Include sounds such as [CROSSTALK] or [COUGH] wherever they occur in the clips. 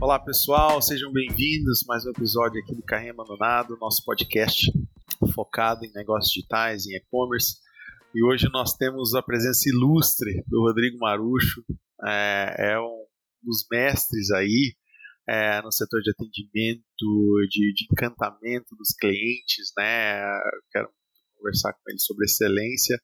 Olá pessoal, sejam bem-vindos mais um episódio aqui do Carrinho Abandonado, nosso podcast focado em negócios digitais, em e-commerce. E hoje nós temos a presença ilustre do Rodrigo Marucho, é, é um dos mestres aí é, no setor de atendimento, de, de, encantamento dos clientes, né? quero conversar com ele sobre excelência.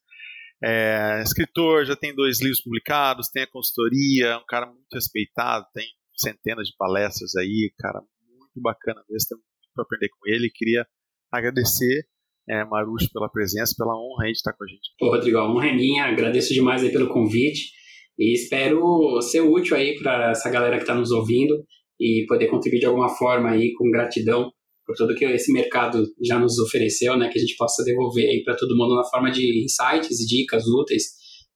É, escritor, já tem dois livros publicados, tem a consultoria, é um cara muito respeitado, tem centenas de palestras aí, cara, muito bacana mesmo, tem muito para aprender com ele. Queria agradecer, é, Marucho, pela presença, pela honra aí de estar com a gente. Ô, Rodrigo, a honra é minha, agradeço demais aí pelo convite e espero ser útil aí para essa galera que está nos ouvindo e poder contribuir de alguma forma aí com gratidão por tudo que esse mercado já nos ofereceu, né, que a gente possa devolver aí para todo mundo na forma de insights e dicas úteis,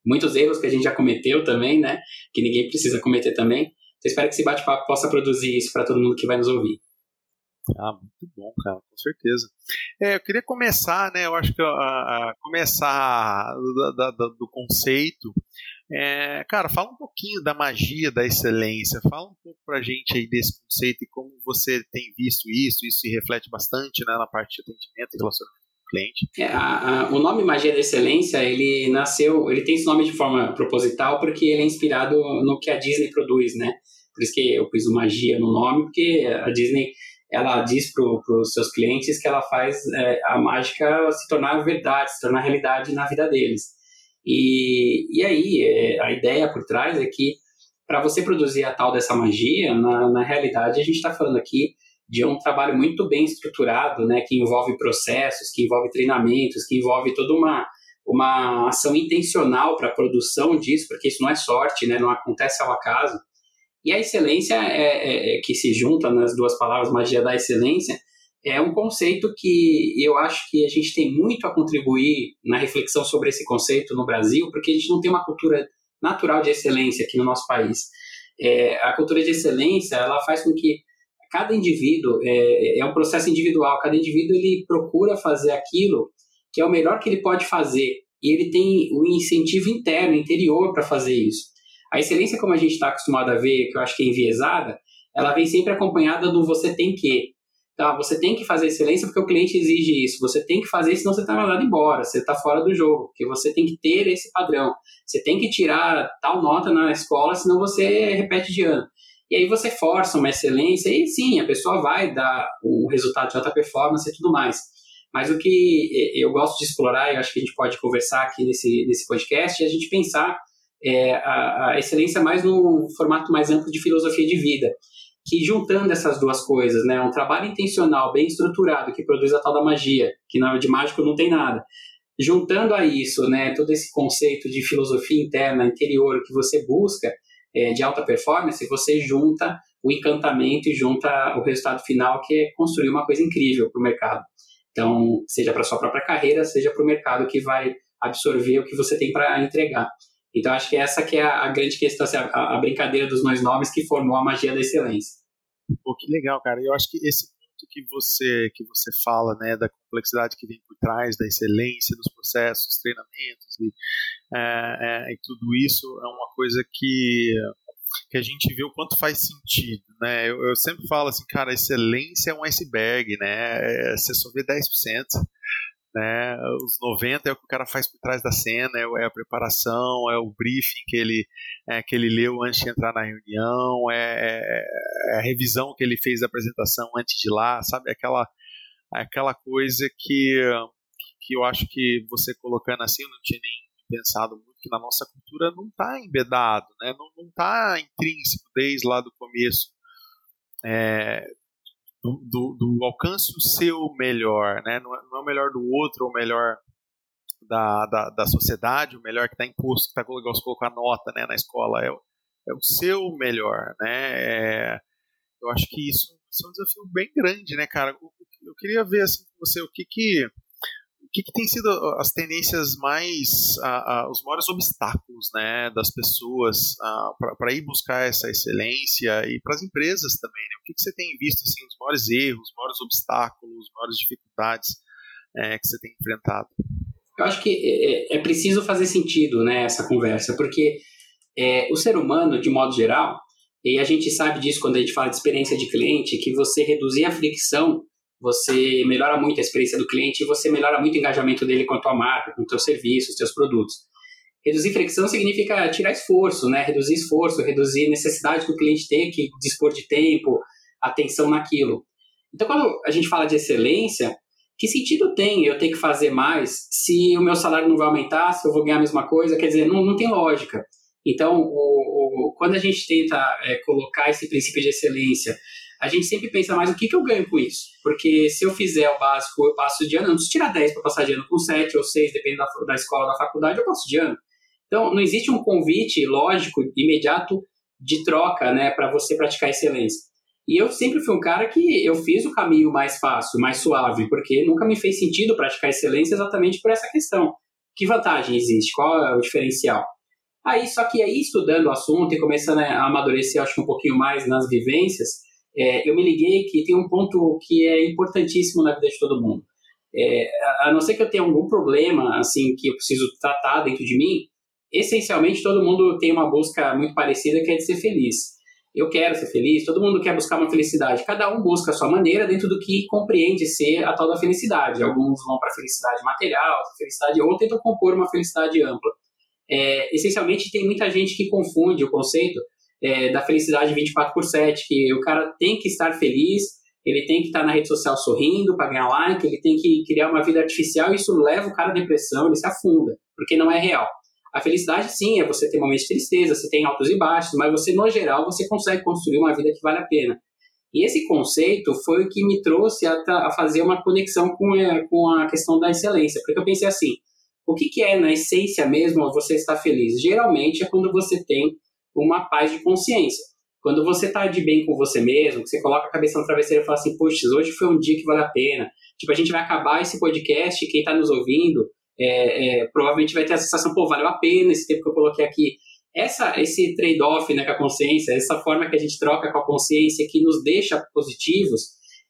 muitos erros que a gente já cometeu também, né, que ninguém precisa cometer também, eu espero que esse bate-papo possa produzir isso para todo mundo que vai nos ouvir. Ah, muito bom, cara, com certeza. É, eu queria começar, né? Eu acho que a, a começar do, do, do conceito. É, cara, fala um pouquinho da magia da excelência. Fala um pouco pra gente aí desse conceito e como você tem visto isso. Isso se reflete bastante né, na parte de atendimento e relacionamento cliente. É, a, a, o nome Magia da Excelência, ele nasceu, ele tem esse nome de forma proposital porque ele é inspirado no que a Disney produz, né? Por isso que eu pus o magia no nome, porque a Disney ela diz para os seus clientes que ela faz é, a mágica se tornar verdade, se tornar realidade na vida deles. E, e aí, é, a ideia por trás é que para você produzir a tal dessa magia, na, na realidade a gente está falando aqui de um trabalho muito bem estruturado, né, que envolve processos, que envolve treinamentos, que envolve toda uma, uma ação intencional para a produção disso, porque isso não é sorte, né, não acontece ao acaso. E a excelência é, é, é, que se junta nas duas palavras magia da excelência é um conceito que eu acho que a gente tem muito a contribuir na reflexão sobre esse conceito no Brasil, porque a gente não tem uma cultura natural de excelência aqui no nosso país. É, a cultura de excelência ela faz com que cada indivíduo é, é um processo individual. Cada indivíduo ele procura fazer aquilo que é o melhor que ele pode fazer e ele tem o incentivo interno, interior para fazer isso. A excelência, como a gente está acostumado a ver, que eu acho que é enviesada, ela vem sempre acompanhada do você tem que. Tá, você tem que fazer excelência porque o cliente exige isso. Você tem que fazer, senão você está mandado embora. Você está fora do jogo. Porque você tem que ter esse padrão. Você tem que tirar tal nota na escola, senão você repete de ano. E aí você força uma excelência e sim, a pessoa vai dar o resultado de alta performance e tudo mais. Mas o que eu gosto de explorar, e acho que a gente pode conversar aqui nesse, nesse podcast, é a gente pensar é, a, a excelência mais no formato mais amplo de filosofia de vida, que juntando essas duas coisas, né, um trabalho intencional, bem estruturado, que produz a tal da magia, que na de mágico não tem nada, juntando a isso, né, todo esse conceito de filosofia interna, interior, que você busca é, de alta performance, você junta o encantamento e junta o resultado final, que é construir uma coisa incrível para o mercado. Então, seja para sua própria carreira, seja para o mercado que vai absorver o que você tem para entregar. Então, acho que essa que é a, grande questão, assim, a, a, brincadeira dos dois nomes que formou a magia da excelência. Pô, que legal, cara. Eu acho que esse ponto que você, que você fala, né, da complexidade que vem por trás, da excelência dos processos, treinamentos e, é, é, e tudo isso é uma coisa que que a gente vê o quanto faz sentido, né? Eu, eu sempre falo assim, cara, excelência é um iceberg, né? É, você só vê 10% né? Os 90 é o que o cara faz por trás da cena, é, é a preparação, é o briefing que ele, é, que ele leu antes de entrar na reunião, é, é, é, a revisão que ele fez da apresentação antes de lá, sabe? Aquela, aquela coisa que, que eu acho que você colocando assim, eu não tinha nem pensado muito, que na nossa cultura não está embedado, né? não está intrínseco desde lá do começo. É, do, do, alcance o seu melhor, né? Não é, não é, o melhor do outro, ou o melhor da, da, da sociedade, o melhor que está imposto, que está colocando colocar nota né, na escola, é, é o seu melhor, né? É, eu acho que isso, isso, é um desafio bem grande, né, cara? Eu, eu queria ver assim com você o que que que, que tem sido as tendências mais, os maiores obstáculos né, das pessoas para ir buscar essa excelência e para as empresas também? Né? O que, que você tem visto assim, os maiores erros, os maiores obstáculos, as maiores dificuldades é, que você tem enfrentado? Eu acho que é, é, é preciso fazer sentido né, essa conversa, porque É, o ser humano, de modo geral, e a gente sabe disso quando a gente fala de experiência de cliente, que você reduzir a fricção, você melhora muito a experiência do cliente e você melhora muito o engajamento dele com a tua marca, com o teu serviço, os teus produtos. Reduzir fricção significa tirar esforço, né? Reduzir esforço, reduzir necessidade do cliente ter que dispor de tempo, atenção naquilo. Então, quando a gente fala de excelência, que sentido tem eu ter que fazer mais se o meu salário não vai aumentar, se eu vou ganhar a mesma coisa? Quer dizer, não, não tem lógica. Então, o, o, quando a gente tenta é, colocar esse princípio de excelência, a gente sempre pensa mais o que, que eu ganho com isso. Porque se eu fizer o básico, eu passo de ano, eu não preciso tirar 10 para passar de ano com 7 ou 6, dependendo da, da escola, da faculdade, eu passo de ano. Então, não existe um convite lógico, imediato, de troca né, para você praticar excelência. E eu sempre fui um cara que eu fiz o caminho mais fácil, mais suave, porque nunca me fez sentido praticar excelência exatamente por essa questão. Que vantagem existe? Qual é o diferencial? Aí, só que aí, estudando o assunto e começando a amadurecer, acho que um pouquinho mais nas vivências, é, eu me liguei que tem um ponto que é importantíssimo na vida de todo mundo. É, a não ser que eu tenha algum problema, assim, que eu preciso tratar dentro de mim, essencialmente todo mundo tem uma busca muito parecida que é de ser feliz. Eu quero ser feliz, todo mundo quer buscar uma felicidade. Cada um busca a sua maneira dentro do que compreende ser a tal da felicidade. Alguns vão para a felicidade material, felicidade, ou tentam compor uma felicidade ampla. É, essencialmente, tem muita gente que confunde o conceito é, da felicidade 24 por 7, que o cara tem que estar feliz, ele tem que estar na rede social sorrindo para ganhar like, ele tem que criar uma vida artificial e isso leva o cara à depressão, ele se afunda, porque não é real. A felicidade, sim, é você ter momentos de tristeza, você tem altos e baixos, mas você, no geral, você consegue construir uma vida que vale a pena. E esse conceito foi o que me trouxe a, a fazer uma conexão com, é, com a questão da excelência, porque eu pensei assim, o que, que é, na essência mesmo, você estar feliz? Geralmente é quando você tem uma paz de consciência. Quando você está de bem com você mesmo, que você coloca a cabeça no travesseiro e fala assim, poxa, hoje foi um dia que vale a pena. Tipo, a gente vai acabar esse podcast, quem está nos ouvindo, é, é, provavelmente vai ter a sensação, pô, valeu a pena esse tempo que eu coloquei aqui. Essa, esse trade-off né, com a consciência, essa forma que a gente troca com a consciência que nos deixa positivos,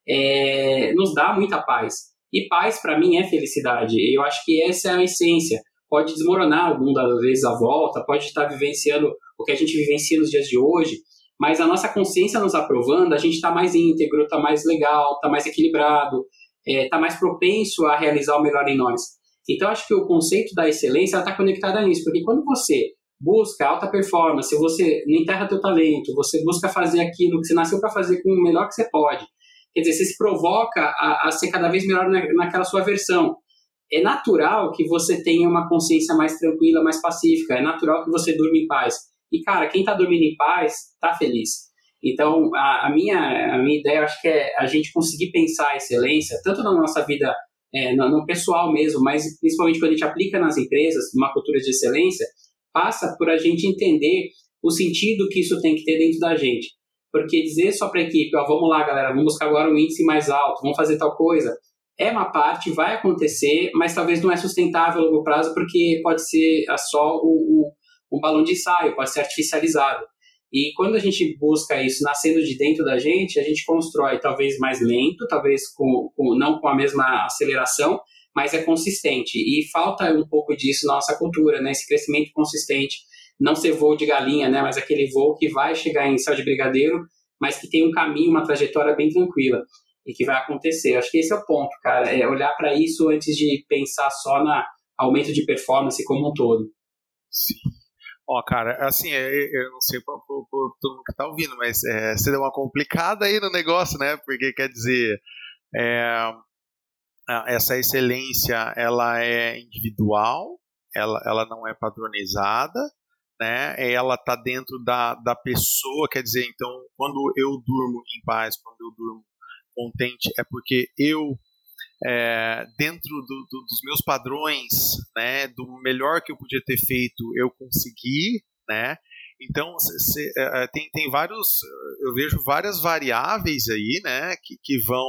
é, nos dá muita paz. E paz, para mim, é felicidade. Eu acho que essa é a essência. Pode desmoronar algumas vezes a volta, pode estar vivenciando o que a gente vivencia nos dias de hoje, mas a nossa consciência nos aprovando, a gente está mais íntegro, está mais legal, está mais equilibrado, está é, mais propenso a realizar o melhor em nós. Então, acho que o conceito da excelência está conectado a isso, porque quando você busca alta performance, você não enterra teu talento, você busca fazer aquilo que você nasceu para fazer com o melhor que você pode. Quer dizer, você se provoca a, a ser cada vez melhor na, naquela sua versão. É natural que você tenha uma consciência mais tranquila, mais pacífica. É natural que você durma em paz. E, cara, quem está dormindo em paz está feliz. Então, a, a, minha, a minha ideia, acho que é a gente conseguir pensar a excelência, tanto na nossa vida é, no, no, pessoal mesmo, mas principalmente quando a gente aplica nas empresas uma cultura de excelência, passa por a gente entender o sentido que isso tem que ter dentro da gente. Porque dizer só para a equipe, ó, vamos lá, galera, vamos buscar agora um índice mais alto, vamos fazer tal coisa, é uma parte, vai acontecer, mas talvez não é sustentável a longo prazo, porque pode ser só o, o, um balão de ensaio, pode ser artificializado. E quando a gente busca isso nascendo de dentro da gente, a gente constrói talvez mais lento, talvez com, com, não com a mesma aceleração, mas é consistente. E falta um pouco disso na nossa cultura, né? Esse crescimento consistente, não ser voo de galinha, né? Mas aquele voo que vai chegar em céu de brigadeiro, mas que tem um caminho, uma trajetória bem tranquila e que vai acontecer. Acho que esse é o ponto, cara, é olhar para isso antes de pensar só na aumento de performance como um todo. Sim. Ó, cara, assim, é, é, eu não sei por todo mundo que tá ouvindo, mas é, você deu uma complicada aí no negócio, né? Porque quer dizer, é, essa excelência, ela é individual, ela, ela não é padronizada, né? Ela tá dentro da, da pessoa, quer dizer, então, quando eu durmo em paz, quando eu durmo contente, é porque eu é, dentro do, do, dos meus padrões, né, do melhor que eu podia ter feito, eu consegui, né? Então cê, é, tem, tem vários, eu vejo várias variáveis aí, né, que, que vão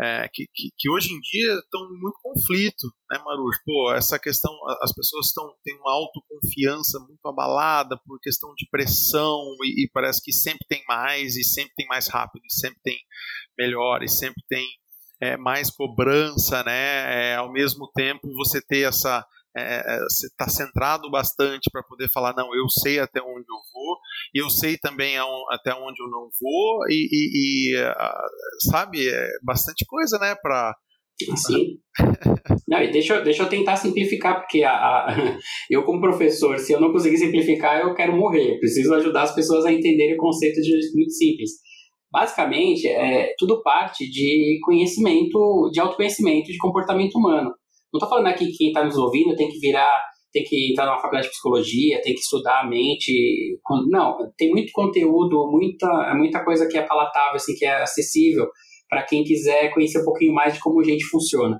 é, que, que, que, hoje em dia estão muito conflito, né, Marujo? Pô, essa questão, as pessoas estão têm uma autoconfiança muito abalada por questão de pressão e, e, parece que sempre tem mais e sempre tem mais rápido e sempre tem melhor e sempre tem é, mais cobrança, né? É, ao mesmo tempo você ter essa é, você está centrado bastante para poder falar, não, eu sei até onde eu vou, e eu sei também até onde eu não vou, e, e, e sabe, é bastante coisa, né, para Sim. [LAUGHS] Não, e deixa, deixa eu tentar simplificar, porque a, a, [LAUGHS] eu, como professor, se eu não conseguir simplificar, eu quero morrer. Eu preciso ajudar as pessoas a entenderem o conceito de muito simples. Basicamente, é, tudo parte de conhecimento, de autoconhecimento, de comportamento humano. Não estou falando aqui que quem está nos ouvindo tem que virar, tem que entrar numa faculdade de psicologia, tem que estudar a mente. Não, tem muito conteúdo, muita, muita coisa que é palatável, assim, que é acessível para quem quiser conhecer um pouquinho mais de como a gente funciona.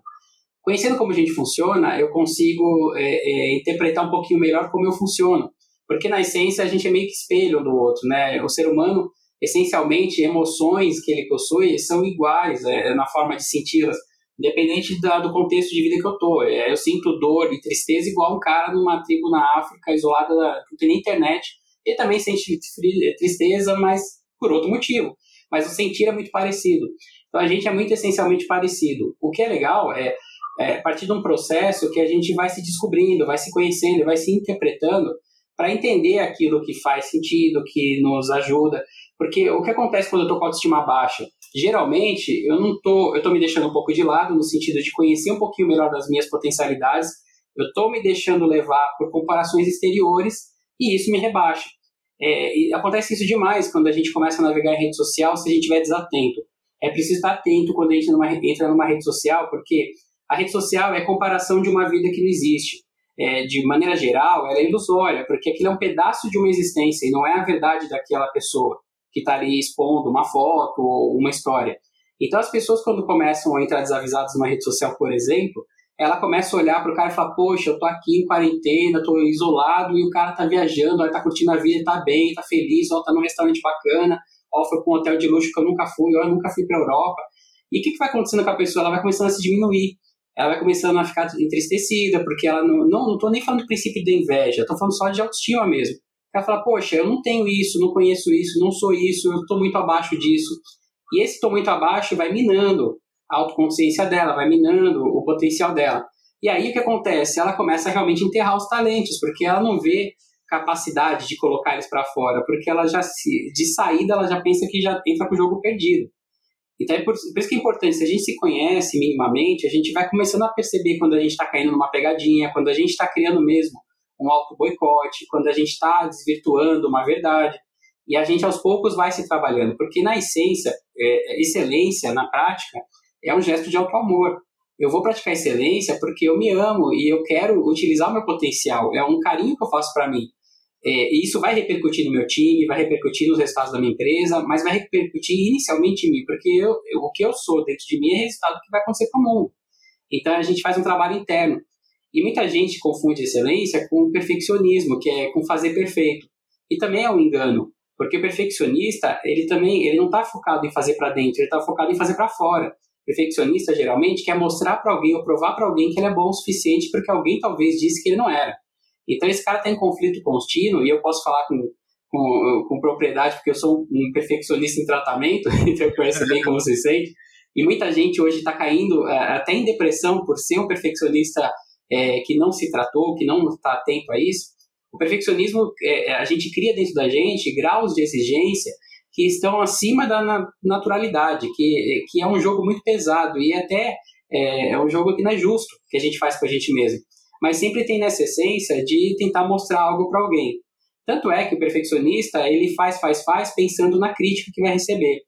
Conhecendo como a gente funciona, eu consigo é, é, interpretar um pouquinho melhor como eu funciono. Porque na essência a gente é meio que espelho do outro, né? O ser humano, essencialmente, emoções que ele possui são iguais é, na forma de senti-las, independente da, do contexto de vida que eu tô. É, eu sinto dor e tristeza igual um cara numa tribo na África, isolada, que não tem nem internet. Ele também sente tristeza, mas por outro motivo. Mas o sentir é muito parecido. Então a gente é muito essencialmente parecido. O que é legal é, é a partir de um processo que a gente vai se descobrindo, vai se conhecendo, vai se interpretando para entender aquilo que faz sentido, que nos ajuda. Porque o que acontece quando eu estou com autoestima baixa? Geralmente, eu não tô, eu estou me deixando um pouco de lado no sentido de conhecer um pouquinho melhor das minhas potencialidades, eu estou me deixando levar por comparações exteriores e isso me rebaixa. É, acontece isso demais quando a gente começa a navegar em rede social se a gente estiver desatento é preciso estar atento quando a gente numa, entra numa rede social, porque a rede social é comparação de uma vida que não existe. É, de maneira geral, ela é ilusória, porque aquilo é um pedaço de uma existência e não é a verdade daquela pessoa que está ali expondo uma foto ou uma história. Então, as pessoas, quando começam a entrar desavisadas numa rede social, por exemplo, ela começa a olhar para o cara e falar: Poxa, eu tô aqui em quarentena, tô isolado e o cara tá viajando, ele tá curtindo a vida, tá bem, tá feliz, ó, tá num restaurante bacana, ó, foi para um hotel de luxo que eu nunca fui, ó, eu nunca fui para Europa. E o que, que vai acontecendo com a pessoa? Ela vai começando a se diminuir, ela vai começando a ficar entristecida, porque ela não, não, tô nem falando do princípio da inveja, tô falando só de autoestima mesmo. Ela fala, poxa, eu não tenho isso, não conheço isso, não sou isso, eu estou muito abaixo disso. E esse estou muito abaixo vai minando a autoconsciência dela, vai minando o potencial dela. E aí o que acontece? Ela começa a realmente enterrar os talentos, porque ela não vê capacidade de colocar eles para fora, porque ela já se, de saída ela já pensa que já entra com o jogo perdido. Então é por, por, isso que é importante, se a gente se conhece minimamente, a gente vai começando a perceber quando a gente está caindo numa pegadinha, quando a gente está criando mesmo um auto-boicote, quando a gente está desvirtuando uma verdade. E a gente aos poucos vai se trabalhando, porque na essência, é, excelência na prática é um gesto de auto-amor. Eu vou praticar excelência porque eu me amo e eu quero utilizar o meu potencial. É um carinho que eu faço para mim. É, e isso vai repercutir no meu time, vai repercutir nos resultados da minha empresa, mas vai repercutir inicialmente em mim, porque eu, eu, o que eu sou dentro de mim é resultado que vai acontecer para o mundo. Então a gente faz um trabalho interno. E muita gente confunde excelência com perfeccionismo, que é com fazer perfeito. E também é um engano, porque o perfeccionista, ele também ele não está focado em fazer para dentro, ele está focado em fazer para fora. O perfeccionista geralmente quer mostrar para alguém ou provar para alguém que ele é bom o suficiente porque alguém talvez disse que ele não era. Então esse cara está em conflito contínuo e eu posso falar com, com, com, propriedade porque eu sou um perfeccionista em tratamento, [LAUGHS] então eu conheço bem como se sente. E muita gente hoje está caindo é, até em depressão por ser um perfeccionista é, que não se tratou, que não está atento a isso. O perfeccionismo, é, a gente cria dentro da gente graus de exigência que estão acima da naturalidade, que, que é um jogo muito pesado e até é, é um jogo que não é justo que a gente faz com a gente mesmo mas sempre tem nessa essência de tentar mostrar algo para alguém. Tanto é que o perfeccionista, ele faz, faz, faz, pensando na crítica que vai receber.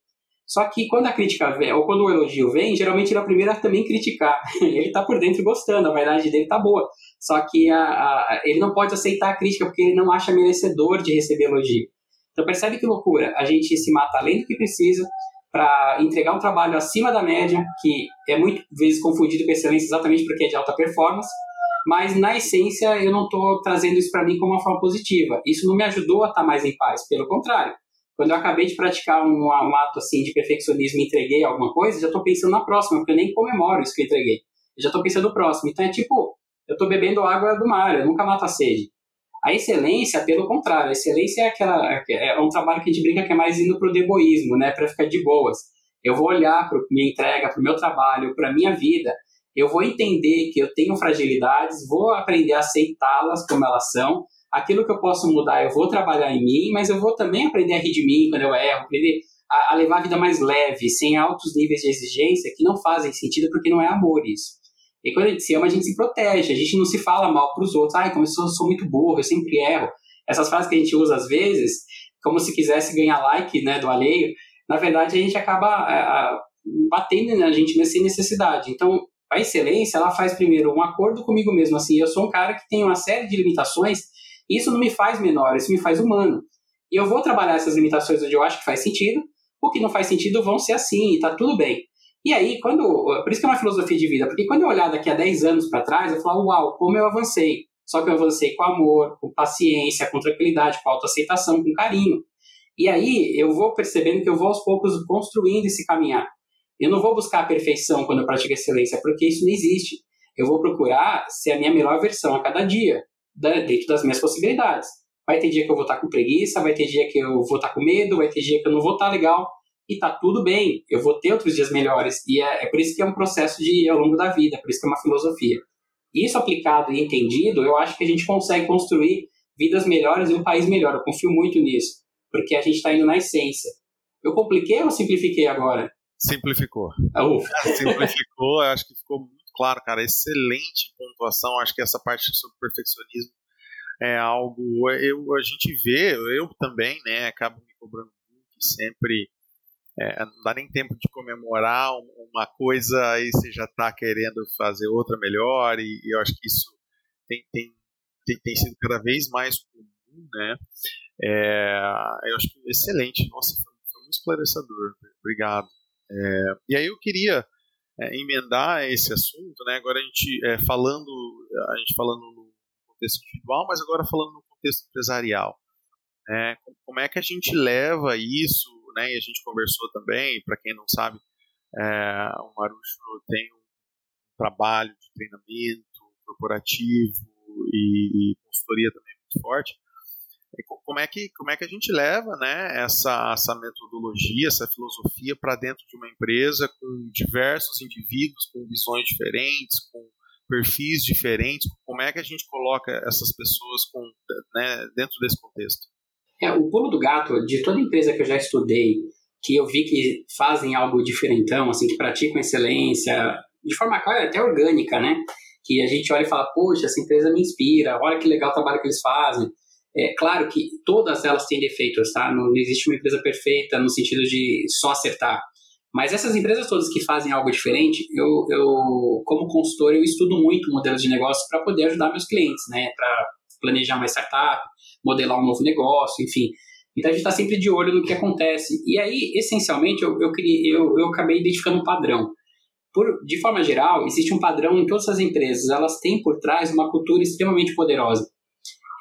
Só que quando a crítica vem, ou quando o elogio vem, geralmente ele é o primeiro a também criticar. [LAUGHS] ele está por dentro gostando, a verdade dele está boa. Só que a, a, ele não pode aceitar a crítica porque ele não acha merecedor de receber elogio. Então percebe que loucura, a gente se mata além do que precisa para entregar um trabalho acima da média, que é muito vezes confundido com excelência exatamente porque é de alta performance, mas na essência eu não estou trazendo isso para mim como uma forma positiva. Isso não me ajudou a estar tá mais em paz, pelo contrário. Quando eu acabei de praticar um, um ato assim de perfeccionismo e entreguei alguma coisa, já estou pensando na próxima, porque eu nem comemoro isso que eu entreguei. Eu já estou pensando no próximo. Então é tipo, eu estou bebendo água do mar, eu nunca mato a sede. A excelência, pelo contrário, a excelência é aquela é um trabalho que a gente brinca que é mais indo para o deboísmo, né, para ficar de boas. Eu vou olhar para minha entrega, para o meu trabalho, para minha vida eu vou entender que eu tenho fragilidades, vou aprender a aceitá-las como elas são. Aquilo que eu posso mudar, eu vou trabalhar em mim, mas eu vou também aprender a rir de mim quando eu erro, aprender a, a levar a vida mais leve, sem altos níveis de exigência que não fazem sentido porque não é amor isso. E quando a gente se ama, a gente se protege, a gente não se fala mal para os outros. Ai, como eu sou, sou, muito burro, eu sempre erro. Essas frases que a gente usa às vezes, como se quisesse ganhar like né, do alheio, na verdade a gente acaba a, batendo na gente sem necessidade. Então, a excelência, ela faz primeiro um acordo comigo mesmo. Assim, eu sou um cara que tem uma série de limitações, isso não me faz menor, isso me faz humano. E eu vou trabalhar essas limitações onde eu acho que faz sentido, o que não faz sentido vão ser assim, e tá tudo bem. E aí, quando. Por isso que é uma filosofia de vida, porque quando eu olhar daqui a 10 anos para trás, eu falo, uau, como eu avancei. Só que eu avancei com amor, com paciência, com tranquilidade, com autoaceitação, com carinho. E aí eu vou percebendo que eu vou aos poucos construindo esse caminhar. Eu não vou buscar a perfeição quando eu pratico excelência, porque isso não existe. Eu vou procurar ser a minha melhor versão a cada dia, dentro das minhas possibilidades. Vai ter dia que eu vou estar com preguiça, vai ter dia que eu vou estar com medo, vai ter dia que eu não vou estar legal, e tá tudo bem, eu vou ter outros dias melhores. E é, é por isso que é um processo de ao longo da vida, por isso que é uma filosofia. Isso aplicado e entendido, eu acho que a gente consegue construir vidas melhores e um país melhor. Eu confio muito nisso, porque a gente está indo na essência. Eu compliquei ou simplifiquei agora? Simplificou. Ah, [LAUGHS] Simplificou, acho que ficou muito claro, cara. Excelente pontuação. Acho que essa parte sobre perfeccionismo é algo. Eu, a gente vê, eu também, né, acabo me cobrando muito sempre é, não dá nem tempo de comemorar uma coisa aí você já está querendo fazer outra melhor e, e, eu acho que isso tem, tem, tem, tem sido cada vez mais comum, né? É, eu acho que excelente, nossa, foi, foi muito esclarecedor, obrigado. É, e aí eu queria é, emendar esse assunto, né? Agora a gente é, falando, a gente falando no contexto individual, mas agora falando no contexto empresarial. Né? Como é que a gente leva isso né, e a gente conversou também, para quem não sabe, é, o Marucho tem um trabalho de treinamento corporativo e, e consultoria também muito forte. Como é que como é que a gente leva, né, essa essa metodologia, essa filosofia para dentro de uma empresa com diversos indivíduos com visões diferentes, com perfis diferentes? Como é que a gente coloca essas pessoas com, né, dentro desse contexto? É, o pulo do gato de toda empresa que eu já estudei, que eu vi que fazem algo diferentão, assim, que praticam excelência, de forma clara, até orgânica, né? Que a gente olha e fala, poxa, essa empresa me inspira, olha que legal o trabalho que eles fazem. É claro que todas elas têm defeitos, tá? Não existe uma empresa perfeita no sentido de só acertar. Mas essas empresas todas que fazem algo diferente, eu, eu como consultor, eu estudo muito modelos de negócio para poder ajudar meus clientes, né? Para planejar uma startup, modelar um novo negócio, enfim. Então a gente está sempre de olho no que acontece. E aí, essencialmente, eu, eu, eu, eu acabei identificando um padrão. Por, de forma geral, existe um padrão em todas as empresas. Elas têm por trás uma cultura extremamente poderosa.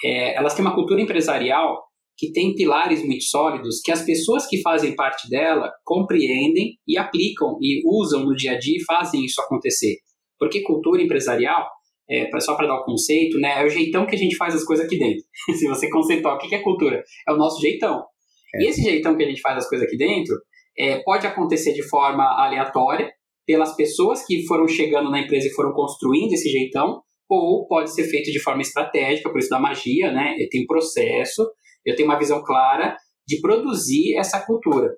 É, elas têm uma cultura empresarial que tem pilares muito sólidos que as pessoas que fazem parte dela compreendem e aplicam e usam no dia a dia e fazem isso acontecer. Porque cultura empresarial é, só para dar o conceito, né, é o jeitão que a gente faz as coisas aqui dentro. [LAUGHS] Se você conceituar o que é cultura, é o nosso jeitão. É. E esse jeitão que a gente faz as coisas aqui dentro é, pode acontecer de forma aleatória, pelas pessoas que foram chegando na empresa e foram construindo esse jeitão, ou pode ser feito de forma estratégica, por isso da magia, né? Tem processo, eu tenho uma visão clara de produzir essa cultura.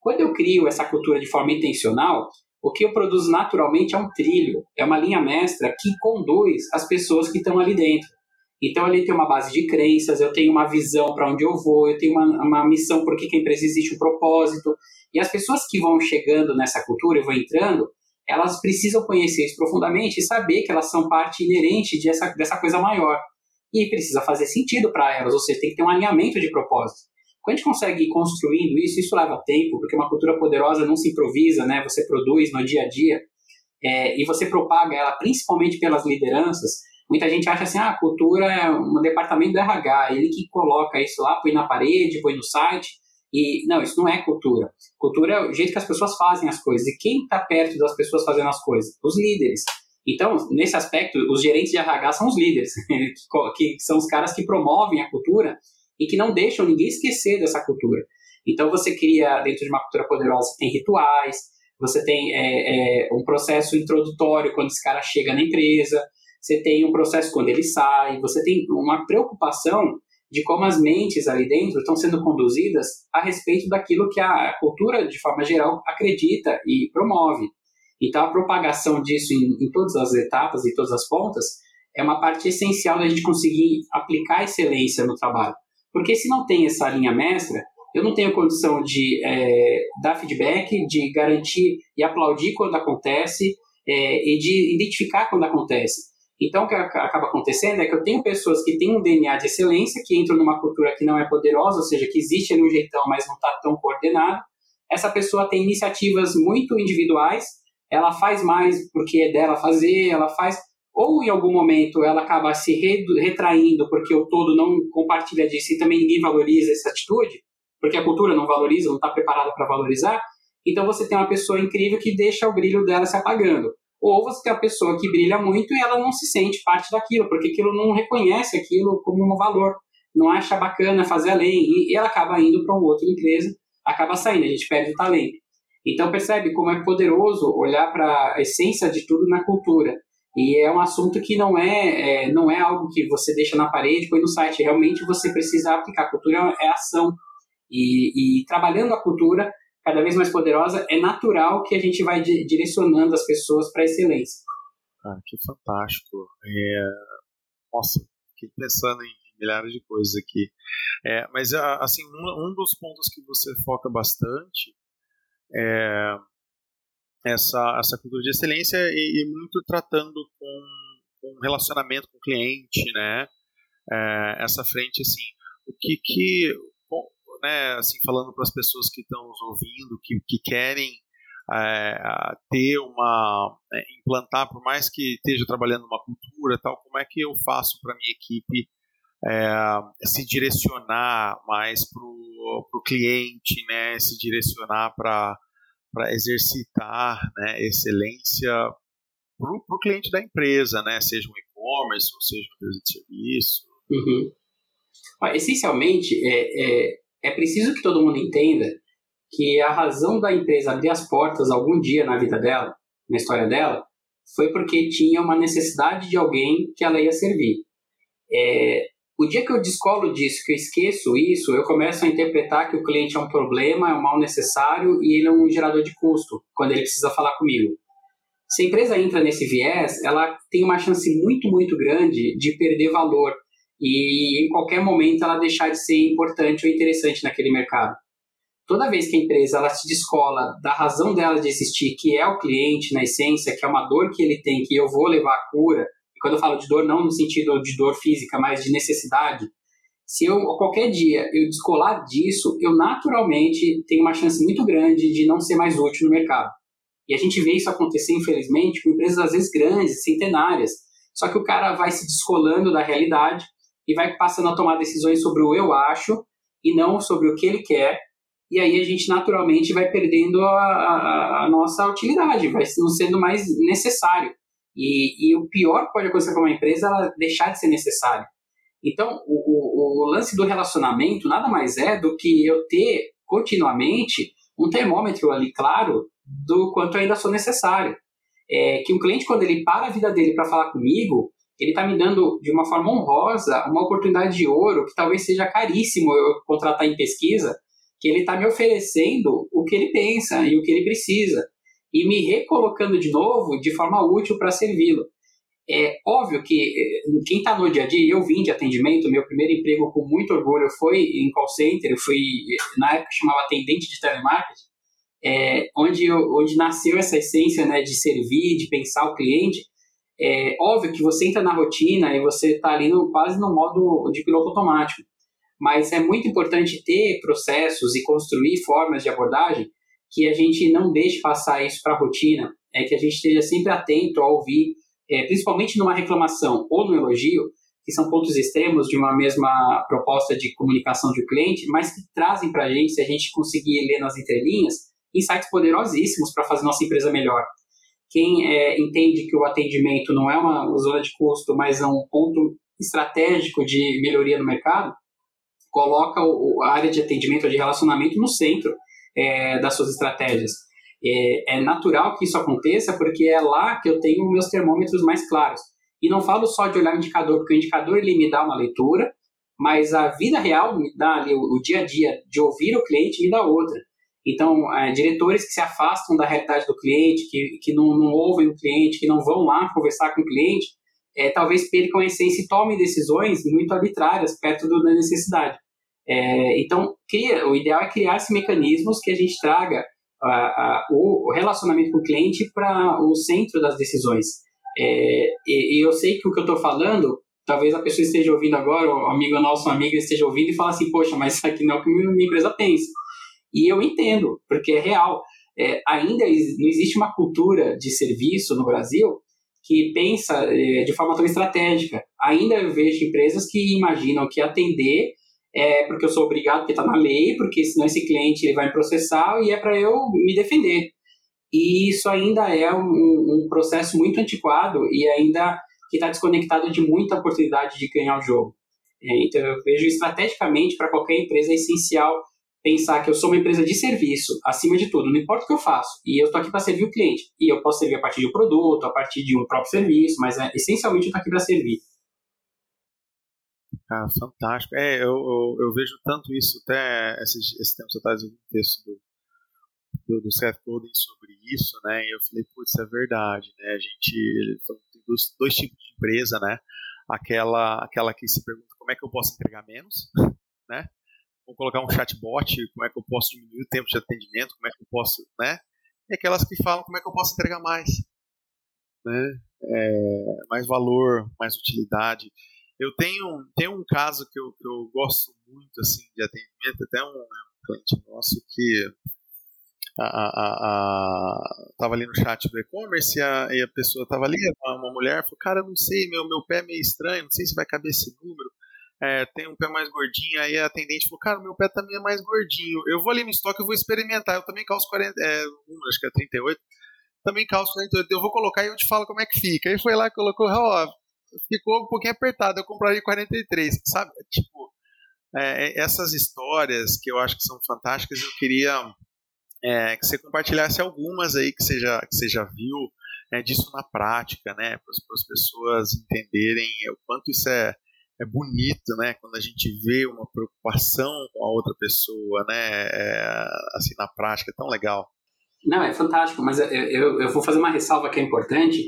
Quando eu crio essa cultura de forma intencional, o que eu produzo naturalmente é um trilho, é uma linha mestra que conduz as pessoas que estão ali dentro. Então, ali tem uma base de crenças, eu tenho uma visão para onde eu vou, eu tenho uma, uma missão por que a empresa existe, um propósito. E as pessoas que vão chegando nessa cultura e vão entrando, elas precisam conhecer isso profundamente e saber que elas são parte inerente dessa, dessa coisa maior. E precisa fazer sentido para elas, ou seja, tem que ter um alinhamento de propósito. Quando a gente consegue ir construindo isso, isso leva tempo, porque uma cultura poderosa não se improvisa, né? Você produz no dia a dia é, e você propaga ela principalmente pelas lideranças. Muita gente acha assim, ah, a cultura é um departamento do RH, ele que coloca isso lá, põe na parede, põe no site. E não, isso não é cultura. Cultura é o jeito que as pessoas fazem as coisas. E quem está perto das pessoas fazendo as coisas? Os líderes. Então, nesse aspecto, os gerentes de RH são os líderes, [LAUGHS] que, que são os caras que promovem a cultura e que não deixam ninguém esquecer dessa cultura. Então você cria, dentro de uma cultura poderosa, tem rituais, você tem é, é, um processo introdutório quando esse cara chega na empresa, você tem um processo quando ele sai, você tem uma preocupação de como as mentes ali dentro estão sendo conduzidas a respeito daquilo que a cultura, de forma geral, acredita e promove. Então, a propagação disso em, em todas as etapas e todas as pontas é uma parte essencial da gente conseguir aplicar excelência no trabalho. Porque se não tem essa linha mestra, eu não tenho condição de é, dar feedback, de garantir e aplaudir quando acontece é, e de identificar quando acontece. Então, o que acaba acontecendo é que eu tenho pessoas que têm um DNA de excelência, que entram numa cultura que não é poderosa, ou seja, que existe ali um jeitão, mas não está tão coordenado. Essa pessoa tem iniciativas muito individuais, ela faz mais porque é dela fazer, ela faz. Ou em algum momento ela acaba se retraindo porque o todo não compartilha disso e também ninguém valoriza essa atitude, porque a cultura não valoriza, não está preparada para valorizar. Então você tem uma pessoa incrível que deixa o brilho dela se apagando ou você tem a pessoa que brilha muito e ela não se sente parte daquilo, porque aquilo não reconhece aquilo como um valor, não acha bacana fazer além, e ela acaba indo para uma outra empresa, acaba saindo, a gente perde o talento. Então percebe como é poderoso olhar para a essência de tudo na cultura. E é um assunto que não é, é, não é algo que você deixa na parede, põe no site. Realmente você precisa aplicar. A cultura é ação. E, e trabalhando a cultura, cada vez mais poderosa, é natural que a gente vai direcionando as pessoas para a excelência. Ah, que fantástico. É... Nossa, fiquei pensando em milhares de coisas aqui. É, mas, assim, um, um, dos pontos que você foca bastante é essa, essa cultura de excelência e, e muito tratando com, com relacionamento com o cliente, né? É, essa frente, assim, o que que né, assim, falando para as pessoas que estão nos ouvindo, que, que querem é, ter uma, é, implantar, por mais que esteja trabalhando numa cultura tal, como é que eu faço para minha equipe é, se direcionar mais para o cliente, né, se direcionar para exercitar né, excelência para o cliente da empresa, né, seja um e-commerce seja uma empresa de serviço. Uhum. Essencialmente, é, é, é preciso que todo mundo entenda que a razão da empresa abrir as portas algum dia na vida dela, na história dela, foi porque tinha uma necessidade de alguém que ela ia servir. É, o dia que eu descolo disso, que eu esqueço isso, eu começo a interpretar que o cliente é um problema, é um mal necessário e ele é um gerador de custo quando ele precisa falar comigo. Se a empresa entra nesse viés, ela tem uma chance muito, muito grande de perder valor e em qualquer momento ela deixar de ser importante ou interessante naquele mercado. Toda vez que a empresa ela se descola da razão dela de existir, que é o cliente na essência, que é uma dor que ele tem, que eu vou levar a cura, e quando eu falo de dor, não no sentido de dor física, mas de necessidade, se eu qualquer dia eu descolar disso, eu naturalmente tenho uma chance muito grande de não ser mais útil no mercado. E a gente vê isso acontecer, infelizmente, com empresas às vezes grandes, centenárias. Só que o cara vai se descolando da realidade e vai passando a tomar decisões sobre o eu acho e não sobre o que ele quer. E aí a gente naturalmente vai perdendo a, a, a nossa utilidade, vai não sendo mais necessário. E, e, o pior que pode acontecer para uma empresa é ela deixar de ser necessário. Então, o, o, o lance do relacionamento nada mais é do que eu ter continuamente um termômetro ali claro do quanto ainda sou necessário. É, que um cliente, quando ele para a vida dele para falar comigo, ele está me dando de uma forma honrosa uma oportunidade de ouro que talvez seja caríssimo eu contratar em pesquisa, que ele está me oferecendo o que ele pensa e o que ele precisa e me recolocando de novo de forma útil para servi-lo. É óbvio que eh, quem está no dia a dia, eu vim de atendimento, meu primeiro emprego com muito orgulho foi em call center, eu fui, na época chamava atendente de telemarketing, é, onde, onde nasceu essa essência né, de servir, de pensar o cliente, é óbvio que você entra na rotina e você está ali no, quase no modo de piloto automático, mas é muito importante ter processos e construir formas de abordagem que a gente não deixe passar isso para a rotina, é que a gente esteja sempre atento a ouvir, é, principalmente numa reclamação ou no elogio, que são pontos extremos de uma mesma proposta de comunicação de cliente, mas que trazem para a gente, se a gente conseguir ler nas entrelinhas, insights poderosíssimos para fazer nossa empresa melhor. Quem é, entende que o atendimento não é uma zona de custo, mas é um ponto estratégico de melhoria no mercado, coloca o, a área de atendimento de relacionamento no centro é, das suas estratégias. É, é natural que isso aconteça porque é lá que eu tenho meus termômetros mais claros. E não falo só de olhar o indicador, porque o indicador ele me dá uma leitura, mas a vida real me dá ali, o, o dia a dia de ouvir o cliente me dá outra. Então, é, diretores que se afastam da realidade do cliente, que, que não, não ouvem o cliente, que não vão lá conversar com o cliente, é, talvez percam a essência e tomem decisões muito arbitrárias perto do, da necessidade. É, então, cria, o ideal é criar esses mecanismos que a gente traga a, a, o relacionamento com o cliente para o centro das decisões. É, e, e, eu sei que o que eu estou falando, talvez a pessoa esteja ouvindo agora, o amigo nosso, uma amiga esteja ouvindo e fala assim, poxa, mas isso aqui não é o que minha empresa pensa. E eu entendo, porque é real. É, ainda não existe uma cultura de serviço no Brasil que pensa é, de forma tão estratégica. Ainda eu vejo empresas que imaginam que atender é porque eu sou obrigado, porque está na lei, porque senão esse cliente ele vai me processar e é para eu me defender. E isso ainda é um, um processo muito antiquado e ainda que está desconectado de muita oportunidade de ganhar o jogo. É, então eu vejo estrategicamente para qualquer empresa é essencial pensar que eu sou uma empresa de serviço, acima de tudo, não importa o que eu faço, e eu estou aqui para servir o cliente. E eu posso servir a partir de um produto, a partir de um próprio serviço, mas é, essencialmente eu estou aqui para servir. Ah, fantástico. É, eu, eu, eu, vejo tanto isso, até esses, esse tempo atrás um texto do, do, do Seth Godin sobre isso, né? E eu falei, putz, é verdade, né? A gente tem dois, dois tipos de empresa, né? Aquela, aquela que se pergunta como é que eu posso entregar menos, [LAUGHS] né? Vou colocar um chatbot, como é que eu posso diminuir o tempo de atendimento, como é que eu posso, né? E aquelas que falam como é que eu posso entregar mais, né? É, mais valor, mais utilidade. Eu tenho, tenho um caso que eu, que eu gosto muito assim de atendimento, até um, um cliente nosso que a, a, a, tava ali no chat do e-commerce e a, e a pessoa tava ali, uma, uma mulher, falou, cara, não sei, meu, meu pé é meio estranho, não sei se vai caber esse número é, tem um pé mais gordinho, aí a atendente falou, cara, meu pé também é mais gordinho. Eu vou ali no estoque, eu vou experimentar. Eu também calço 40, é, acho que é 38. Também calço 48. Eu vou colocar e eu te falo como é que fica. Aí foi lá colocou, ó, ficou um pouquinho apertado, eu compraria 43, sabe? Tipo, é, essas histórias que eu acho que são fantásticas, eu queria é, que você compartilhasse algumas aí que você já, que você já viu né, disso na prática, né? Para as pessoas entenderem o quanto isso é é bonito, né? Quando a gente vê uma preocupação com a outra pessoa, né? É, assim, na prática, é tão legal. Não, é fantástico, mas eu, eu, eu vou fazer uma ressalva que é importante,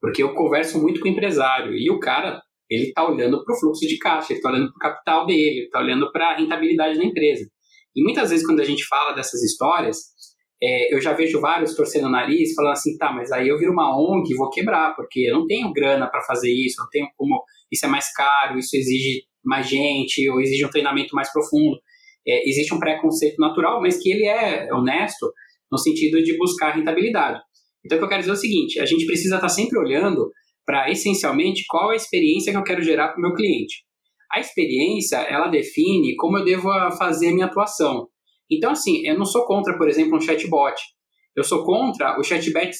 porque eu converso muito com o empresário e o cara, ele está olhando para o fluxo de caixa, ele está olhando para o capital dele, ele está olhando para a rentabilidade da empresa. E muitas vezes, quando a gente fala dessas histórias, é, eu já vejo vários torcendo o nariz, falando assim, tá, mas aí eu viro uma ONG e vou quebrar, porque eu não tenho grana para fazer isso, não tenho como, isso é mais caro, isso exige mais gente, ou exige um treinamento mais profundo. É, existe um preconceito natural, mas que ele é honesto no sentido de buscar rentabilidade. Então, o que eu quero dizer é o seguinte, a gente precisa estar sempre olhando para, essencialmente, qual a experiência que eu quero gerar para o meu cliente. A experiência, ela define como eu devo fazer a minha atuação. Então, assim, eu não sou contra, por exemplo, um chatbot. Eu sou contra o chatbot,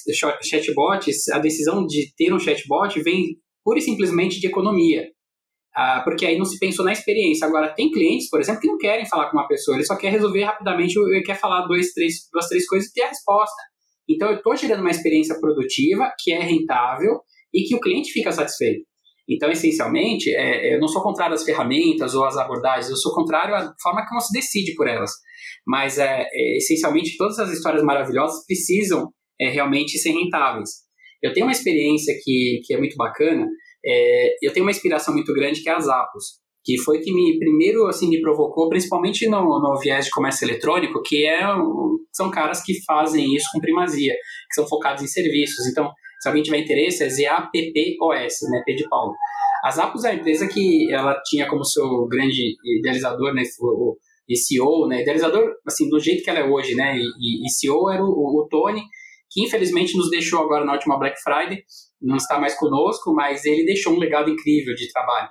chatbots, a decisão de ter um chatbot vem pura e simplesmente de economia. Ah, porque aí não se pensou na experiência. Agora, tem clientes, por exemplo, que não querem falar com uma pessoa, ele só quer resolver rapidamente, ele quer falar dois, três, duas, três coisas e ter a resposta. Então, eu estou gerando uma experiência produtiva que é rentável e que o cliente fica satisfeito. Então, essencialmente, é, eu não sou contrário às ferramentas ou às abordagens, eu sou contrário à forma que se decide por elas. Mas, é, é, essencialmente, todas as histórias maravilhosas precisam é, realmente ser rentáveis. Eu tenho uma experiência que, que é muito bacana, é, eu tenho uma inspiração muito grande que é a Zappos, que foi que me primeiro assim me provocou, principalmente no, no viés de comércio eletrônico, que é, são caras que fazem isso com primazia, que são focados em serviços. Então, se alguém tiver interesse, é ZAPPOS, né, P de Paulo. A Zappos é a empresa que ela tinha como seu grande idealizador, né, o, e CEO, né, idealizador, assim, do jeito que ela é hoje, né, e, e CEO era o, o, Tony, que infelizmente nos deixou agora na última Black Friday, não está mais conosco, mas ele deixou um legado incrível de trabalho.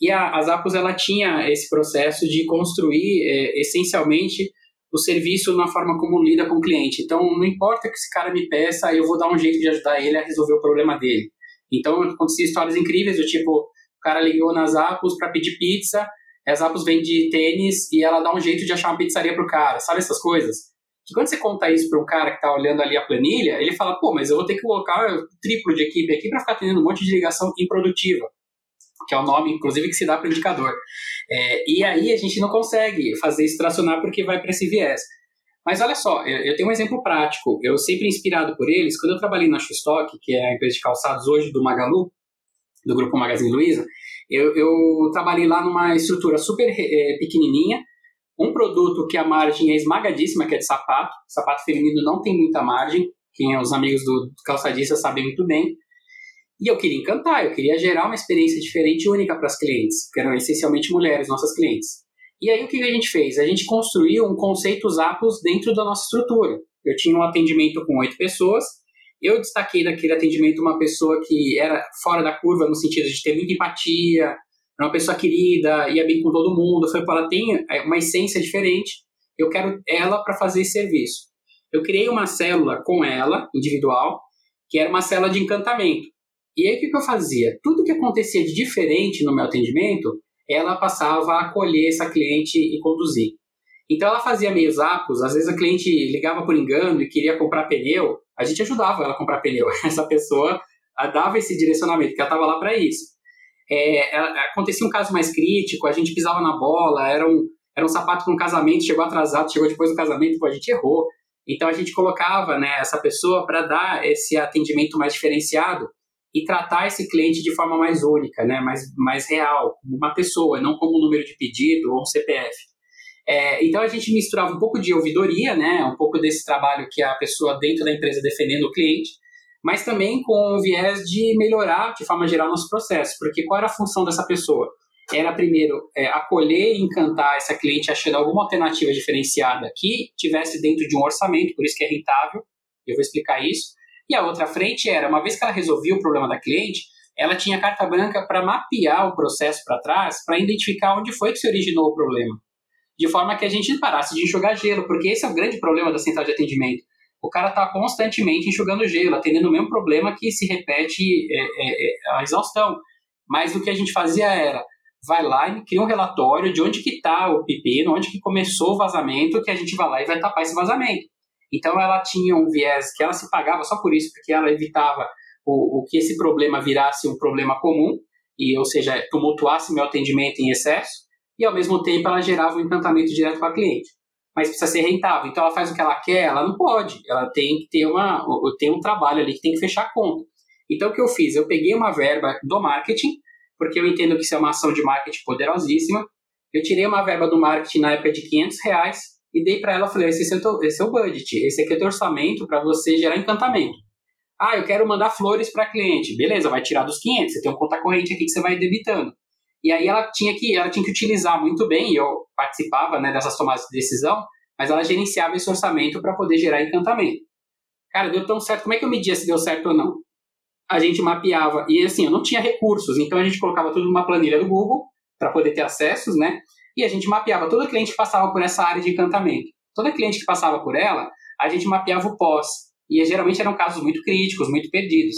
E a, a Zappos, ela tinha esse processo de construir, é, essencialmente, o serviço na forma como lida com o cliente. Então, não importa que esse cara me peça, eu vou dar um jeito de ajudar ele a resolver o problema dele. Então, acontecia histórias incríveis, do tipo, o cara ligou nas Zappos para pedir pizza, a Zappos vende tênis e ela dá um jeito de achar uma pizzaria pro cara, sabe essas coisas? Que quando você conta isso para um cara que está olhando ali a planilha, ele fala, pô, mas eu vou ter que colocar triplo de equipe aqui para ficar atendendo um monte de ligação improdutiva, que é o nome, inclusive, que se dá para o indicador. É, e aí a gente não consegue fazer isso tracionar porque vai para esse viés. Mas olha só, eu tenho um exemplo prático. Eu sempre inspirado por eles, quando eu trabalhei na Shoestock, que é a empresa de calçados hoje do Magalu, do grupo Magazine Luiza, eu, eu trabalhei lá numa estrutura super é, pequenininha, um produto que a margem é esmagadíssima, que é de sapato. Sapato feminino não tem muita margem, quem é os amigos do calçadista sabem muito bem. E eu queria encantar, eu queria gerar uma experiência diferente e única para as clientes, que eram essencialmente mulheres, nossas clientes. E aí o que a gente fez? A gente construiu um conceito Zappos dentro da nossa estrutura. Eu tinha um atendimento com oito pessoas, eu destaquei daquele atendimento uma pessoa que era fora da curva no sentido de ter muita empatia, era uma pessoa querida, ia bem com todo mundo. Eu falei, ela tem é, uma essência diferente, eu quero ela para fazer esse serviço. Eu criei uma célula com ela, individual, que era uma célula de encantamento. E aí o que, que eu fazia? Tudo que acontecia de diferente no meu atendimento, ela passava a acolher essa cliente e conduzir. Então ela fazia meios apos, às vezes a cliente ligava por engano e queria comprar pneu, a gente ajudava ela a comprar pneu. [LAUGHS] Essa pessoa dava esse direcionamento, porque ela estava lá para isso. É, acontecia um caso mais crítico, a gente pisava na bola, era um, era um sapato para um casamento, chegou atrasado, chegou depois do casamento, pô, a gente errou. Então a gente colocava né, essa pessoa para dar esse atendimento mais diferenciado e tratar esse cliente de forma mais única, né, mais, mais real, uma pessoa, não como um número de pedido ou um CPF. É, então a gente misturava um pouco de ouvidoria, né, um pouco desse trabalho que a pessoa dentro da empresa defendendo o cliente, mas também com o viés de melhorar de forma geral nosso processo, porque qual era a função dessa pessoa? Era primeiro é, acolher e encantar essa cliente achando alguma alternativa diferenciada que tivesse dentro de um orçamento, por isso que é rentável, eu vou explicar isso. E a outra frente era, uma vez que ela resolvia o problema da cliente, ela tinha carta branca para mapear o processo para trás, para identificar onde foi que se originou o problema. De forma que a gente parasse de enxugar gelo, porque esse é o grande problema da central de atendimento. O cara está constantemente enxugando gelo, atendendo o mesmo problema que se repete é, é, é, a exaustão. Mas o que a gente fazia era, vai lá e cria um relatório de onde que está o pepino, onde que começou o vazamento, que a gente vai lá e vai tapar esse vazamento. Então ela tinha um viés que ela se pagava só por isso, porque ela evitava o, o que esse problema virasse um problema comum, e ou seja, tumultuasse meu atendimento em excesso, e ao mesmo tempo ela gerava um encantamento direto para a cliente. Mas precisa ser rentável, então ela faz o que ela quer, ela não pode, ela tem que ter uma, tem um trabalho ali que tem que fechar a conta. Então o que eu fiz? Eu peguei uma verba do marketing, porque eu entendo que isso é uma ação de marketing poderosíssima. Eu tirei uma verba do marketing na época de 500 reais e dei para ela, falei, esse é, o teu, esse é o budget, esse aqui é o teu orçamento para você gerar encantamento. Ah, eu quero mandar flores para cliente. Beleza, vai tirar dos 500, você tem um conta corrente aqui que você vai debitando. E aí ela tinha que, ela tinha que utilizar muito bem, e eu participava né, dessas tomadas de decisão, mas ela gerenciava esse orçamento para poder gerar encantamento. Cara, deu tão certo, como é que eu media se deu certo ou não? A gente mapeava, e assim, eu não tinha recursos, então a gente colocava tudo numa planilha do Google, para poder ter acessos, né? e a gente mapeava todo cliente que passava por essa área de encantamento. Toda cliente que passava por ela, a gente mapeava o pós. E geralmente eram casos muito críticos, muito perdidos.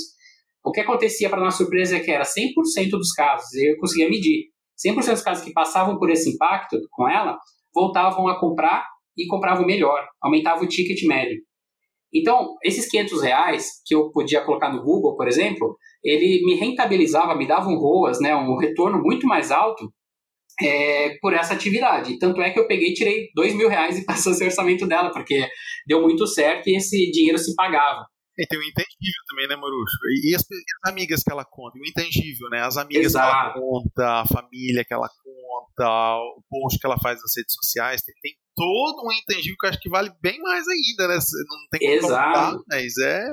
O que acontecia para nossa surpresa é que era 100% dos casos, eu conseguia medir, 100% dos casos que passavam por esse impacto com ela, voltavam a comprar e compravam melhor, aumentava o ticket médio. Então, esses 500 reais que eu podia colocar no Google, por exemplo, ele me rentabilizava, me dava um ROAS, né, um retorno muito mais alto é, por essa atividade. Tanto é que eu peguei tirei dois mil reais e [LAUGHS] passou esse orçamento dela, porque deu muito certo e esse dinheiro se pagava. E tem o intangível também, né, Marucho? E as, as, amigas que ela conta, o intangível, né? As amigas Exato. que ela conta, a família que ela conta, o post que ela faz nas redes sociais, tem, tem todo um intangível que eu acho que vale bem mais ainda, né? Não tem como Exato. Contar, mas é...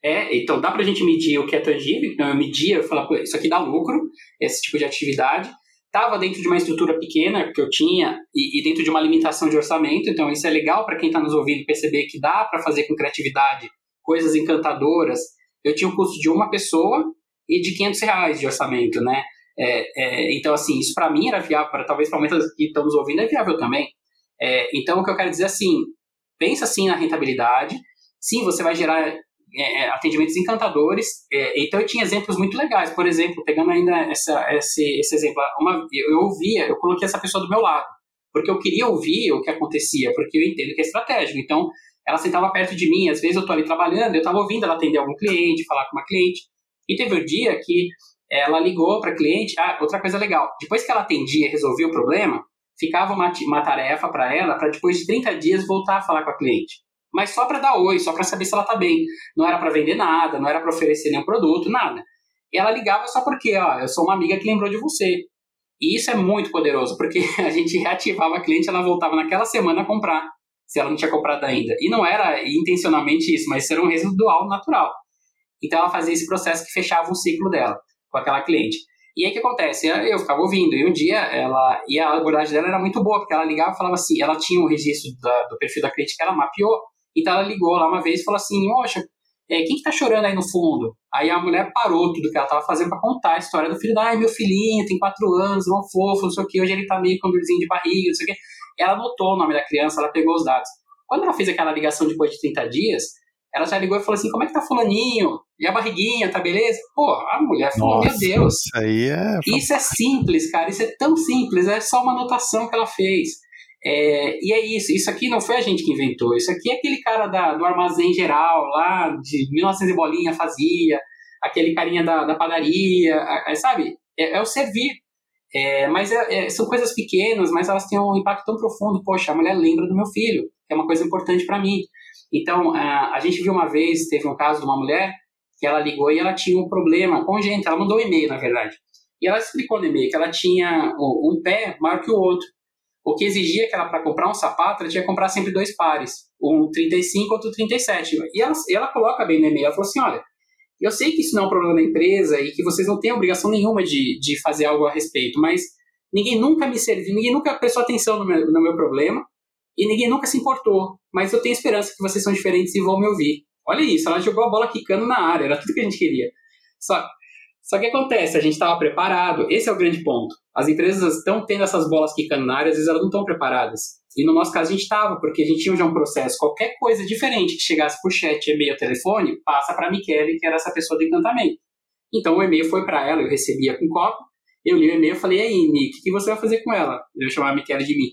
É, então dá pra gente medir o que é tangível, então eu media, eu falava, isso aqui dá lucro, esse tipo de atividade, estava dentro de uma estrutura pequena que eu tinha e, e, dentro de uma limitação de orçamento, então isso é legal para quem está nos ouvindo perceber que dá para fazer com criatividade coisas encantadoras. Eu tinha um custo de uma pessoa e de 500 reais de orçamento, né? É, é, então, assim, isso para mim era viável, para talvez para muitas que estão nos ouvindo é viável também. É, então, o que eu quero dizer assim, pensa assim na rentabilidade. Sim, você vai gerar é, é, atendimentos encantadores. É, então eu tinha exemplos muito legais. Por exemplo, pegando ainda essa, esse, esse exemplo, uma, eu ouvia, eu coloquei essa pessoa do meu lado, porque eu queria ouvir o que acontecia, porque eu entendo que é estratégico. Então, ela sentava perto de mim, às vezes eu tô ali trabalhando, eu estava ouvindo ela atender algum cliente, falar com uma cliente. E teve um dia que ela ligou para cliente. Ah, outra coisa legal. Depois que ela atendia e resolvia o problema, ficava uma, uma tarefa para ela para depois de 30 dias voltar a falar com a cliente. Mas só para dar oi, só para saber se ela tá bem. Não era para vender nada, não era para oferecer nenhum produto, nada. E ela ligava só porque, ó, eu sou uma amiga que lembrou de você. E isso é muito poderoso, porque [LAUGHS] a gente reativava a cliente, ela voltava naquela semana a comprar, se ela não tinha comprado ainda. E não era intencionalmente isso, mas era um residual natural. Então ela fazia esse processo que fechava um ciclo dela com aquela cliente. E aí o que acontece? Eu ficava ouvindo, e um dia ela. E a abordagem dela era muito boa, porque ela ligava e falava assim: ela tinha um registro da, do perfil da cliente que ela mapeou, então ela ligou lá uma vez e falou assim: Poxa, é, quem que tá chorando aí no fundo? Aí a mulher parou tudo que ela tava fazendo para contar a história do filho. Ai, meu filhinho, tem quatro anos, não fofo, não sei o que, hoje ele tá meio com dorzinho de barriga, não sei o que. Ela anotou o nome da criança, ela pegou os dados. Quando ela fez aquela ligação depois de 30 dias, ela já ligou e falou assim: como é que tá fulaninho? E a barriguinha, tá beleza? Pô, a mulher falou: Nossa, meu Deus. Isso aí é. Isso é simples, cara. Isso é tão simples. É só uma anotação que ela fez. É, e é isso. Isso aqui não foi a gente que inventou. Isso aqui é aquele cara da, do armazém geral, lá de 1900 e bolinha fazia. Aquele carinha da, da padaria, é, sabe? É, é, o servir. É, mas é, é, são coisas pequenas, mas elas têm um impacto tão profundo. Poxa, a mulher lembra do meu filho, é uma coisa importante para mim. Então, a, a gente viu uma vez, teve um caso de uma mulher que ela ligou e ela tinha um problema congênito, ela mandou um e-mail, na verdade. E ela explicou no e-mail que ela tinha um pé maior que o outro. O que exigia que ela, para comprar um sapato, ela tinha que comprar sempre dois pares, um 35 outro 37. E ela, ela coloca bem no e-mail, ela falou assim, olha, eu sei que isso não é um problema da empresa e que vocês não têm obrigação nenhuma de, de fazer algo a respeito, mas ninguém nunca me serviu, ninguém nunca prestou atenção no meu, no meu problema e ninguém nunca se importou. Mas eu tenho esperança que vocês são diferentes e vão me ouvir. Olha isso, ela jogou a bola quicando na área, era tudo que a gente queria. Só, só que acontece, a gente estava preparado, esse é o grande ponto. As empresas estão tendo essas bolas quicando na área, às vezes elas não estão preparadas. E no nosso caso a gente estava, porque a gente tinha já um processo, qualquer coisa diferente que chegasse por chat, e-mail, telefone, passa para a Michele, que era essa pessoa do encantamento. Então o e-mail foi para ela, eu recebia com copo, eu li o e-mail e falei, e aí, Mi, o que, que, você vai fazer com ela? Eu chamava a Michele de mim.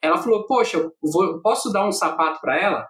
Ela falou, poxa, vou, posso dar um sapato para ela?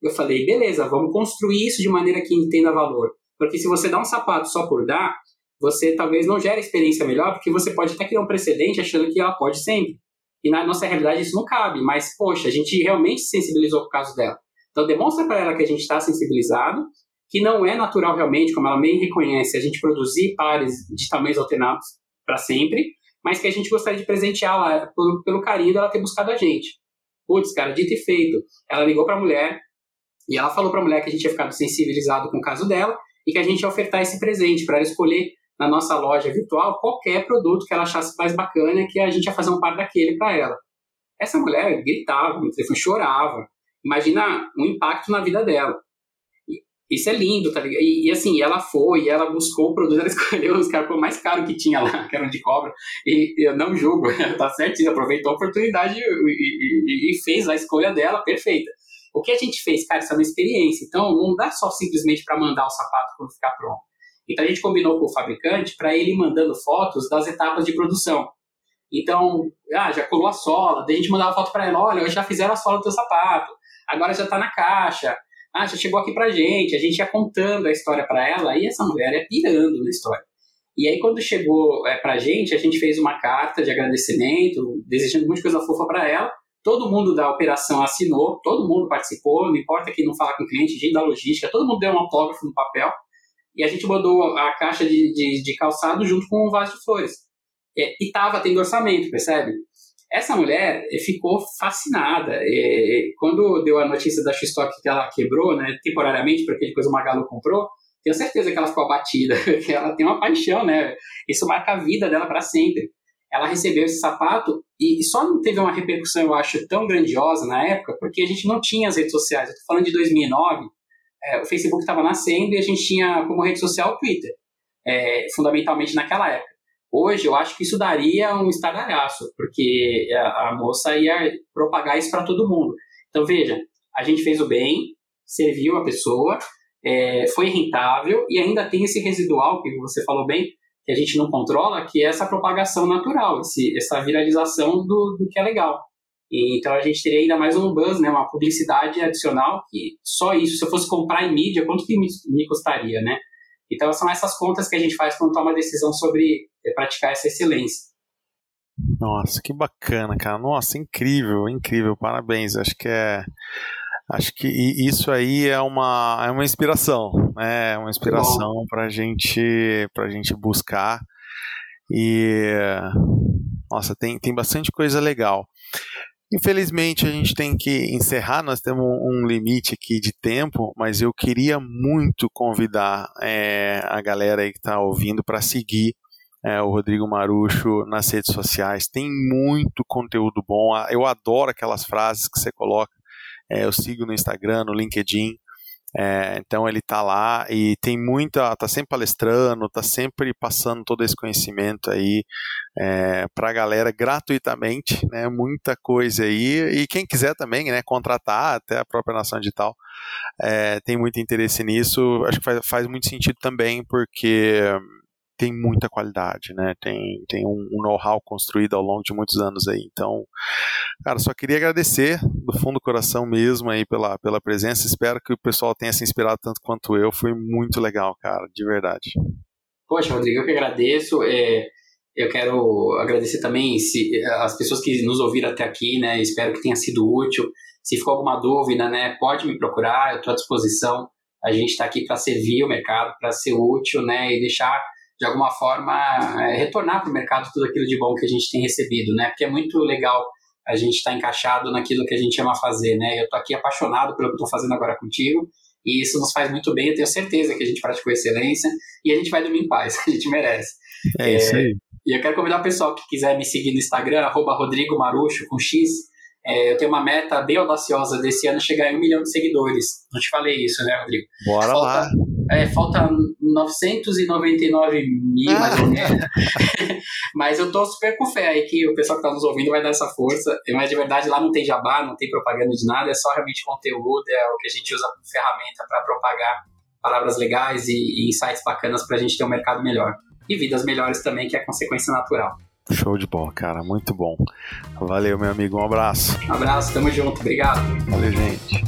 Eu falei, beleza, vamos construir isso de maneira que entenda valor. Porque se você dá um sapato só por dar, você talvez não gere experiência melhor, porque você pode até criar um precedente achando que ela pode sempre. E na nossa realidade isso não cabe, mas, poxa, a gente realmente sensibilizou com o caso dela. Então demonstra para ela que a gente está sensibilizado, que não é natural realmente, como ela bem reconhece, a gente produzir pares de tamanhos alternados para sempre, mas que a gente gostaria de presenteá-la pelo carinho dela ter buscado a gente. Putz, cara, dito e feito. Ela ligou para a mulher e ela falou para a mulher que a gente tinha ficado sensibilizado com o caso dela e que a gente ia ofertar esse presente para ela escolher na nossa loja virtual qualquer produto que ela achasse mais bacana que a gente ia fazer um par daquele para ela. Essa mulher gritava no telefone, chorava. Imagina o impacto na vida dela. Isso é lindo, tá ligado? E, e, assim, ela foi, ela buscou o produto, ela [LAUGHS] escolheu os caras mais caro que tinha lá, que eram de cobra. E eu não julgo, [LAUGHS] tá certinho, aproveitou a oportunidade e, fez a escolha dela perfeita. O que a gente fez, cara, isso é uma experiência. Então, não dá só simplesmente para mandar o sapato quando ficar pronto. Então, a gente combinou com o fabricante para ele mandando fotos das etapas de produção. Então, ah, já colou a sola, daí a gente mandava foto para ela: olha, já fizeram a sola do teu sapato, agora já está na caixa ah, já chegou aqui pra gente, a gente ia contando a história para ela, e essa mulher ia pirando na história. E aí, quando chegou é, pra gente, a gente fez uma carta de agradecimento, desejando muita coisa fofa para ela. Todo mundo da operação assinou, todo mundo participou, não importa quem não fala com o cliente, gente da logística, todo mundo deu um autógrafo no papel. E a gente mandou a caixa de, de, de calçado junto com um vaso de flores. É, e tava tendo orçamento, percebe? Essa mulher eh, ficou fascinada. E, quando deu a notícia da X-Stock que ela quebrou, né, temporariamente, porque depois o Magalu comprou, tenho certeza que ela ficou abatida, [LAUGHS] que ela tem uma paixão, né? Isso marca a vida dela para sempre. Ela recebeu esse sapato e só não teve uma repercussão, eu acho, tão grandiosa na época, porque a gente não tinha as redes sociais. Eu tô falando de 2009, é, o Facebook estava nascendo e a gente tinha como rede social o Twitter, é, fundamentalmente naquela época. Hoje, eu acho que isso daria um estardalhaço, porque a, a moça ia propagar isso para todo mundo. Então, veja, a gente fez o bem, serviu a pessoa, é, foi rentável e ainda tem esse residual, que você falou bem, que a gente não controla, que é essa propagação natural, esse, essa viralização do, do que é legal. E, então a gente teria ainda mais um buzz, né, uma publicidade adicional que só isso, se eu fosse comprar em mídia, quanto que me, me custaria, né? Então são essas contas que a gente faz quando toma a decisão sobre eh, praticar essa excelência. Nossa, que bacana, cara. Nossa, incrível, incrível. Parabéns. Acho que é acho que isso aí é uma, é uma inspiração, né? É uma inspiração para gente, a gente buscar e nossa, tem, tem bastante coisa legal. Infelizmente a gente tem que encerrar, nós temos um limite aqui de tempo, mas eu queria muito convidar é, a galera aí que está ouvindo para seguir é, o Rodrigo Marucho nas redes sociais. Tem muito conteúdo bom. Eu adoro aquelas frases que você coloca. É, eu sigo no Instagram, no LinkedIn. É, então ele está lá e tem muita, está sempre palestrando, está sempre passando todo esse conhecimento aí é, para a galera gratuitamente, né? Muita coisa aí e quem quiser também, né? Contratar até a própria Nação Digital é, tem muito interesse nisso. Acho que faz, faz muito sentido também porque tem muita qualidade, né? Tem, tem um, um know-how construído ao longo de muitos anos aí. Então, cara, só queria agradecer do fundo do coração mesmo aí pela, pela presença. Espero que o pessoal tenha se inspirado tanto quanto eu. Foi muito legal, cara, de verdade. Poxa, Rodrigo, eu que agradeço. É, eu quero agradecer também se, as pessoas que nos ouviram até aqui, né? Espero que tenha sido útil. Se ficou alguma dúvida, né? Pode me procurar, eu estou à disposição. A gente está aqui para servir o mercado, para ser útil, né? E deixar de alguma forma, é, retornar para o mercado tudo aquilo de bom que a gente tem recebido, né? Porque é muito legal a gente estar tá encaixado naquilo que a gente ama fazer, né? Eu estou aqui apaixonado pelo que estou fazendo agora contigo e isso nos faz muito bem. Eu tenho certeza que a gente praticou excelência e a gente vai dormir em paz, [LAUGHS] a gente merece. É, é isso aí. E eu quero convidar o pessoal que quiser me seguir no Instagram, arroba Rodrigo Marucho, com X. É, eu tenho uma meta bem audaciosa desse ano chegar em um milhão de seguidores. Não te falei isso, né, Rodrigo? Bora Falta, lá. É, falta 999 mil, ah. mais ou menos. [LAUGHS] Mas eu tô super com fé aí que o pessoal que tá nos ouvindo vai dar essa força. Mas de verdade lá não tem jabá, não tem propaganda de nada, é só realmente conteúdo, é o que a gente usa como ferramenta para propagar palavras legais e, e insights bacanas para a gente ter um mercado melhor. E vidas melhores também, que é consequência natural. Show de bola, cara. Muito bom. Valeu, meu amigo. Um abraço. Um abraço, tamo junto. Obrigado. Valeu, gente.